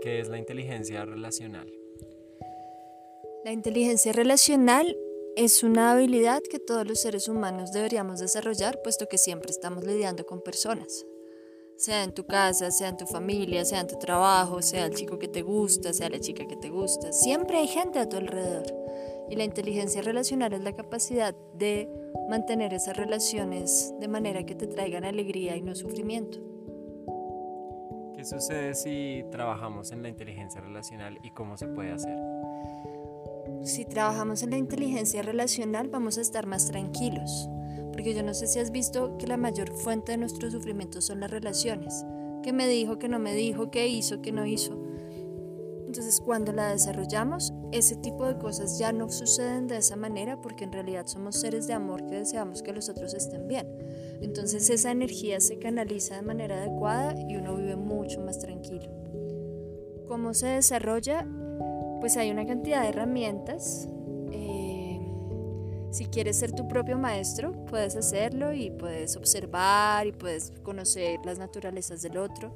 ¿qué es la inteligencia relacional? La inteligencia relacional es una habilidad que todos los seres humanos deberíamos desarrollar, puesto que siempre estamos lidiando con personas. Sea en tu casa, sea en tu familia, sea en tu trabajo, sea el chico que te gusta, sea la chica que te gusta. Siempre hay gente a tu alrededor. Y la inteligencia relacional es la capacidad de mantener esas relaciones de manera que te traigan alegría y no sufrimiento. ¿Qué sucede si trabajamos en la inteligencia relacional y cómo se puede hacer? Si trabajamos en la inteligencia relacional vamos a estar más tranquilos, porque yo no sé si has visto que la mayor fuente de nuestro sufrimiento son las relaciones, que me dijo, que no me dijo, que hizo, que no hizo. Entonces cuando la desarrollamos, ese tipo de cosas ya no suceden de esa manera porque en realidad somos seres de amor que deseamos que los otros estén bien. Entonces esa energía se canaliza de manera adecuada y uno vive mucho más tranquilo. ¿Cómo se desarrolla? Pues hay una cantidad de herramientas. Eh, si quieres ser tu propio maestro, puedes hacerlo y puedes observar y puedes conocer las naturalezas del otro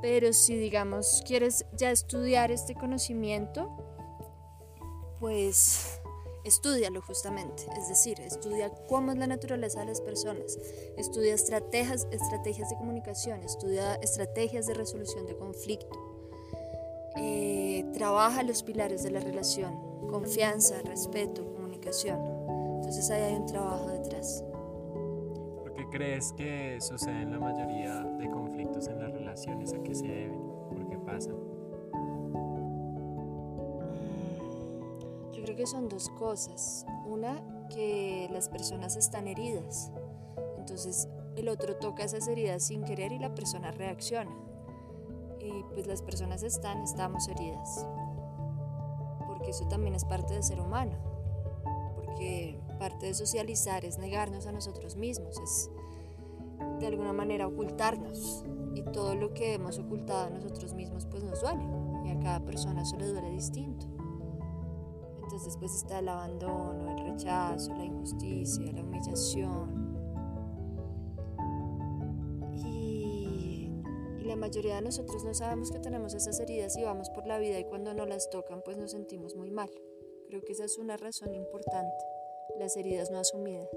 pero si digamos quieres ya estudiar este conocimiento, pues estudialo justamente, es decir, estudia cómo es la naturaleza de las personas, estudia estrategias, estrategias de comunicación, estudia estrategias de resolución de conflicto, eh, trabaja los pilares de la relación, confianza, respeto, comunicación. Entonces ahí hay un trabajo detrás. ¿Por qué crees que sucede en la mayoría de conflictos en las relaciones? ¿A qué se deben? ¿Por qué pasan? Yo creo que son dos cosas. Una, que las personas están heridas. Entonces el otro toca esas heridas sin querer y la persona reacciona. Y pues las personas están, estamos heridas. Porque eso también es parte del ser humano. Porque parte de socializar es negarnos a nosotros mismos, es de alguna manera ocultarnos. Y todo lo que hemos ocultado a nosotros mismos pues nos duele. Y a cada persona eso le duele distinto. Entonces pues está el abandono, el rechazo, la injusticia, la humillación. Y, y, la mayoría de nosotros no sabemos que tenemos esas heridas y vamos por la vida y cuando no las tocan pues nos sentimos muy mal. Creo que esa es una razón importante, las heridas no asumidas.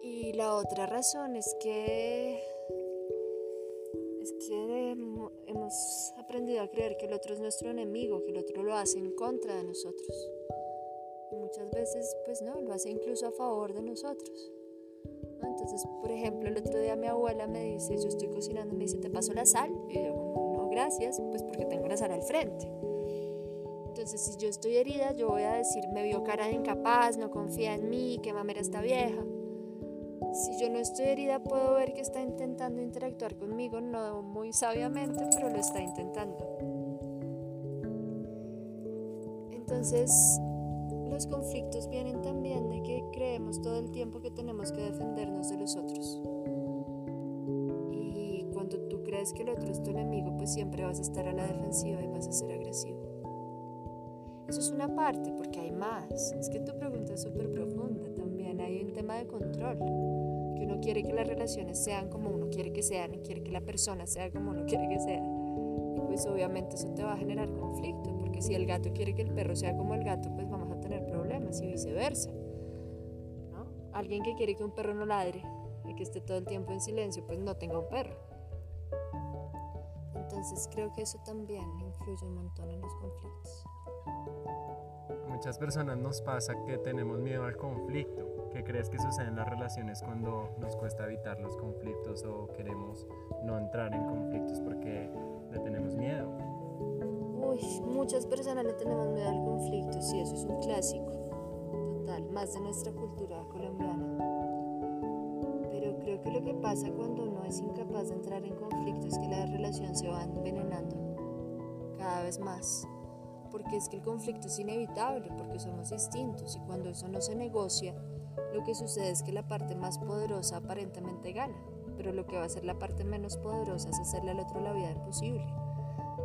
Y la otra razón es que es que aprendido a creer que el otro es nuestro enemigo, que el otro lo hace en contra de nosotros. Y muchas veces, pues no, lo hace incluso a favor de nosotros. Entonces, por ejemplo, el otro día mi abuela me dice, yo estoy cocinando, me dice, ¿te paso la sal? Y yo, no, gracias, pues porque tengo la sal al frente. Entonces, si yo estoy herida, yo voy a decir, me vio cara de incapaz, no confía en mí, qué mamera esta vieja. Si yo no estoy herida, puedo ver que está intentando interactuar conmigo, no muy sabiamente, pero lo está intentando. Entonces, los conflictos vienen también de que creemos todo el tiempo que tenemos que defendernos de los otros. Y cuando tú crees que el otro es tu enemigo, pues siempre vas a estar a la defensiva y vas a ser agresivo. Eso es una parte, porque hay más. Es que tu pregunta es súper profunda también. Hay un tema de control quiere que las relaciones sean como uno quiere que sean y quiere que la persona sea como uno quiere que sea. Pues obviamente eso te va a generar conflicto, porque si el gato quiere que el perro sea como el gato, pues vamos a tener problemas y viceversa. ¿no? Alguien que quiere que un perro no ladre y que esté todo el tiempo en silencio, pues no tenga un perro. Entonces creo que eso también influye un montón en los conflictos. Muchas personas nos pasa que tenemos miedo al conflicto ¿Qué crees que sucede en las relaciones cuando nos cuesta evitar los conflictos o queremos no entrar en conflictos porque le tenemos miedo? Uy, muchas personas le tenemos miedo al conflicto, sí, eso es un clásico, total, más de nuestra cultura colombiana. Pero creo que lo que pasa cuando uno es incapaz de entrar en conflicto es que la relación se va envenenando cada vez más porque es que el conflicto es inevitable, porque somos distintos y cuando eso no se negocia, lo que sucede es que la parte más poderosa aparentemente gana, pero lo que va a ser la parte menos poderosa es hacerle al otro la vida imposible.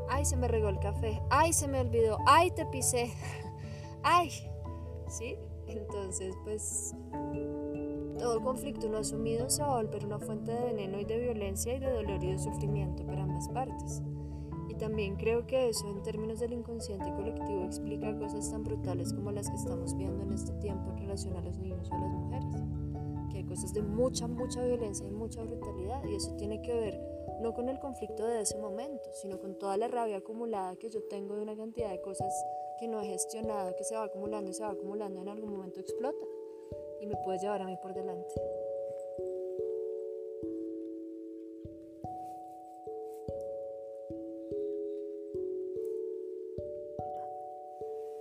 Ay, se me regó el café. Ay, se me olvidó. Ay, te pisé. Ay. ¿Sí? Entonces, pues todo conflicto no asumido se va a volver una fuente de veneno y de violencia y de dolor y de sufrimiento para ambas partes. También creo que eso en términos del inconsciente colectivo explica cosas tan brutales como las que estamos viendo en este tiempo en relación a los niños o a las mujeres. Que hay cosas de mucha, mucha violencia y mucha brutalidad y eso tiene que ver no con el conflicto de ese momento, sino con toda la rabia acumulada que yo tengo de una cantidad de cosas que no he gestionado, que se va acumulando y se va acumulando, en algún momento explota y me puede llevar a mí por delante.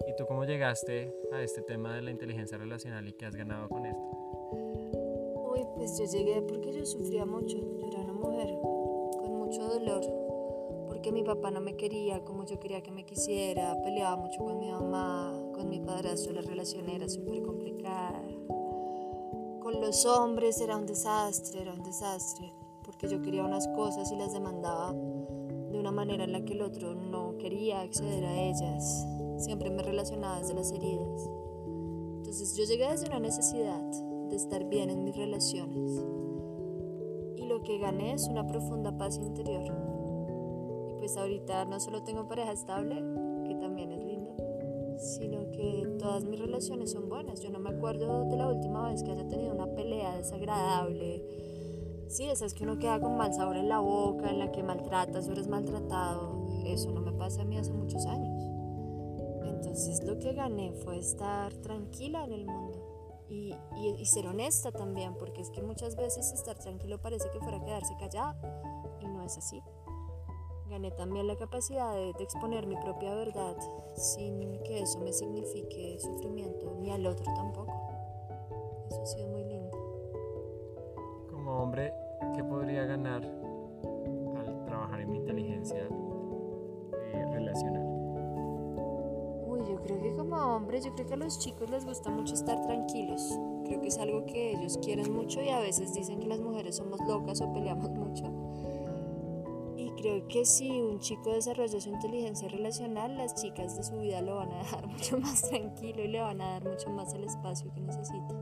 ¿Y tú cómo llegaste a este tema de la inteligencia relacional y qué has ganado con esto? Uy, pues yo llegué porque yo sufría mucho. Yo era una mujer con mucho dolor, porque mi papá no me quería como yo quería que me quisiera, peleaba mucho con mi mamá, con mi padrastro, la relación era súper complicada. Con los hombres era un desastre, era un desastre, porque yo quería unas cosas y las demandaba de una manera en la que el otro no quería acceder a ellas. Siempre me relacionaba desde las heridas. Entonces yo llegué desde una necesidad de estar bien en mis relaciones. Y lo que gané es una profunda paz interior. Y pues ahorita no solo tengo pareja estable, que también es lindo, sino que todas mis relaciones son buenas. Yo no me acuerdo de la última vez que haya tenido una pelea desagradable. Sí, esas que uno queda con mal sabor en la boca, en la que maltratas o eres maltratado. Eso no me pasa a mí hace muchos años. Entonces lo que gané fue estar tranquila en el mundo y, ser honesta también, porque es que muchas veces estar tranquilo parece que fuera quedarse callado y no es así. Gané también la capacidad de, exponer mi propia verdad sin que eso me signifique sufrimiento, ni al otro tampoco. Eso ha sido muy lindo. Como hombre, ¿qué podría ganar al trabajar en mi inteligencia relacional? Creo que como hombre, yo creo que a los chicos les gusta mucho estar tranquilos. Creo que es algo que ellos quieren mucho y a veces dicen que las mujeres somos locas o peleamos mucho. Y creo que si un chico desarrolla su inteligencia relacional, las chicas de su vida lo van a dejar mucho más tranquilo y le van a dar mucho más el espacio que necesita.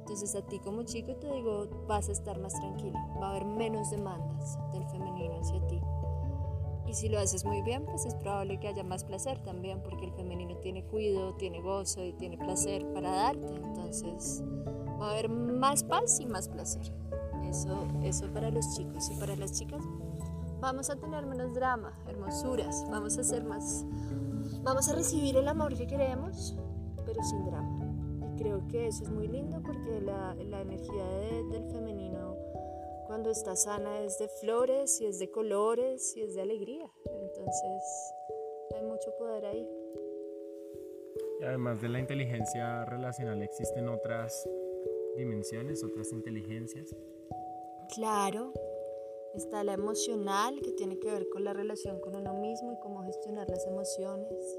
Entonces a ti como chico te digo, vas a estar más tranquilo, va a haber menos demandas del femenino hacia ti. Y si lo haces muy bien, pues es probable que haya más placer también, porque el femenino tiene cuidado, tiene gozo y tiene placer para darte. Entonces va a haber más paz y más placer. Eso, eso para los chicos y para las chicas. Vamos a tener menos drama, hermosuras, vamos a ser más, vamos a recibir el amor que queremos, pero sin drama. Y creo que eso es muy lindo porque la, la energía de, del femenino cuando está sana es de flores y es de colores y es de alegría. Entonces hay mucho poder ahí. Y además de la inteligencia relacional, ¿existen otras dimensiones, otras inteligencias? Claro, está la emocional que tiene que ver con la relación con uno mismo y cómo gestionar las emociones.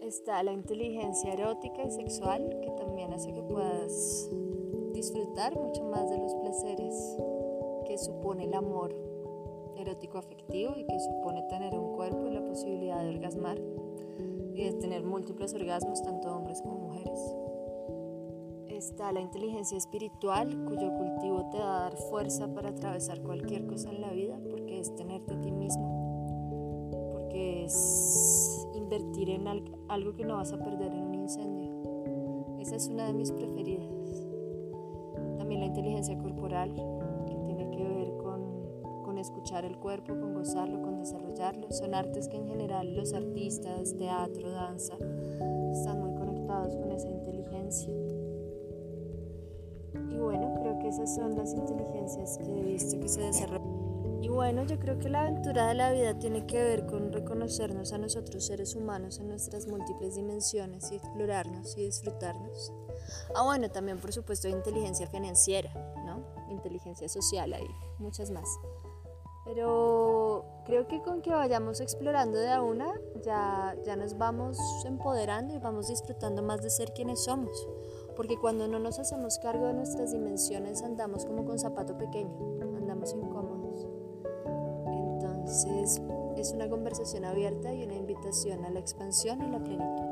Está la inteligencia erótica y sexual que también hace que puedas disfrutar mucho más de los placeres que supone el amor erótico afectivo y que supone tener un cuerpo y la posibilidad de orgasmar y de tener múltiples orgasmos tanto hombres como mujeres. Está la inteligencia espiritual cuyo cultivo te va a dar fuerza para atravesar cualquier cosa en la vida porque es tenerte a ti mismo, porque es invertir en algo que no vas a perder en un incendio. Esa es una de mis preferidas también la inteligencia corporal, que tiene que ver con, con, escuchar el cuerpo, con gozarlo, con desarrollarlo. Son artes que en general los artistas, teatro, danza, están muy conectados con esa inteligencia. Y bueno, creo que esas son las inteligencias que he visto que se desarrollan. Y bueno, yo creo que la aventura de la vida tiene que ver con reconocernos a nosotros seres humanos en nuestras múltiples dimensiones y explorarnos y disfrutarnos. Ah, bueno, también por supuesto inteligencia financiera, ¿no? Inteligencia social, hay muchas más. Pero creo que con que vayamos explorando de a una, ya, ya nos vamos empoderando y vamos disfrutando más de ser quienes somos. Porque cuando no nos hacemos cargo de nuestras dimensiones, andamos como con zapato pequeño, andamos incómodos. Es una conversación abierta y una invitación a la expansión y la plenitud.